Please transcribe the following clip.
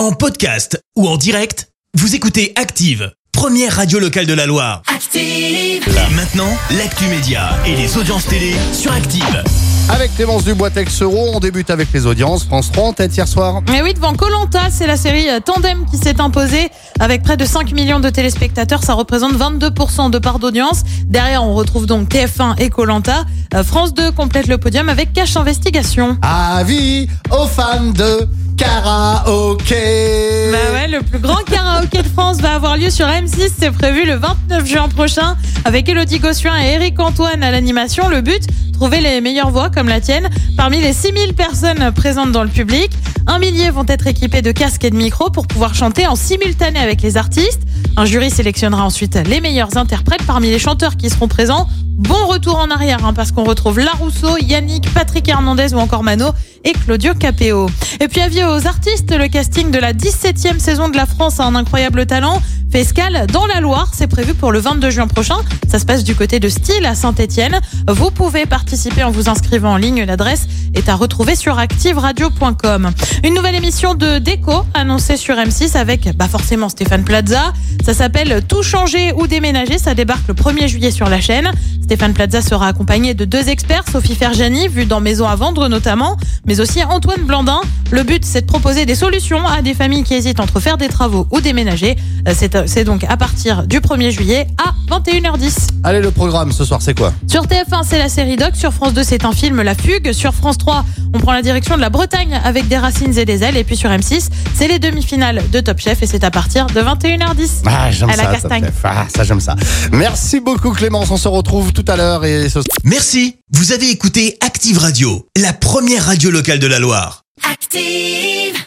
En podcast ou en direct, vous écoutez Active, première radio locale de la Loire. Active. Et maintenant, l'actu média et les audiences télé sur Active. Avec Clémence Dubois-Texereau, on débute avec les audiences. France 3 en tête hier soir. Mais oui, devant Colanta, c'est la série euh, Tandem qui s'est imposée avec près de 5 millions de téléspectateurs. Ça représente 22% de part d'audience. Derrière, on retrouve donc TF1 et Colanta. France 2 complète le podium avec Cash Investigation. Avis aux fans de Bah le plus grand karaoké de France va avoir lieu sur M6. C'est prévu le 29 juin prochain avec Elodie Gossuin et Eric Antoine à l'animation. Le but, trouver les meilleures voix comme la tienne parmi les 6000 personnes présentes dans le public. Un millier vont être équipés de casques et de micros pour pouvoir chanter en simultané avec les artistes. Un jury sélectionnera ensuite les meilleurs interprètes parmi les chanteurs qui seront présents. Bon retour en arrière hein, parce qu'on retrouve Larousseau, Yannick, Patrick Hernandez ou encore Mano et Claudio Capéo. Et puis avis aux artistes, le casting de la 17e saison de la France a un incroyable talent. Fait escale dans la Loire, c'est prévu pour le 22 juin prochain. Ça se passe du côté de Style à Saint-Étienne. Vous pouvez participer en vous inscrivant en ligne. L'adresse est à retrouver sur activeradio.com. Une nouvelle émission de Déco annoncée sur M6 avec bah forcément Stéphane Plaza. Ça s'appelle Tout changer ou déménager. Ça débarque le 1er juillet sur la chaîne. Stéphane Plaza sera accompagné de deux experts, Sophie Ferjani, vue dans Maison à vendre notamment, mais aussi Antoine Blandin. Le but, c'est de proposer des solutions à des familles qui hésitent entre faire des travaux ou déménager. C'est donc à partir du 1er juillet à 21h10. Allez, le programme ce soir, c'est quoi? Sur TF1, c'est la série Doc. Sur France 2, c'est un film, La Fugue. Sur France 3, on prend la direction de la Bretagne avec des racines et des ailes. Et puis sur M6, c'est les demi-finales de Top Chef et c'est à partir de 21h10. Ah, j'aime à la ça. castagne. Ah, ça, j'aime ça. Merci beaucoup, Clémence. On se retrouve tout à l'heure et ce Merci, vous avez écouté Active Radio, la première radio locale de la Loire. Active.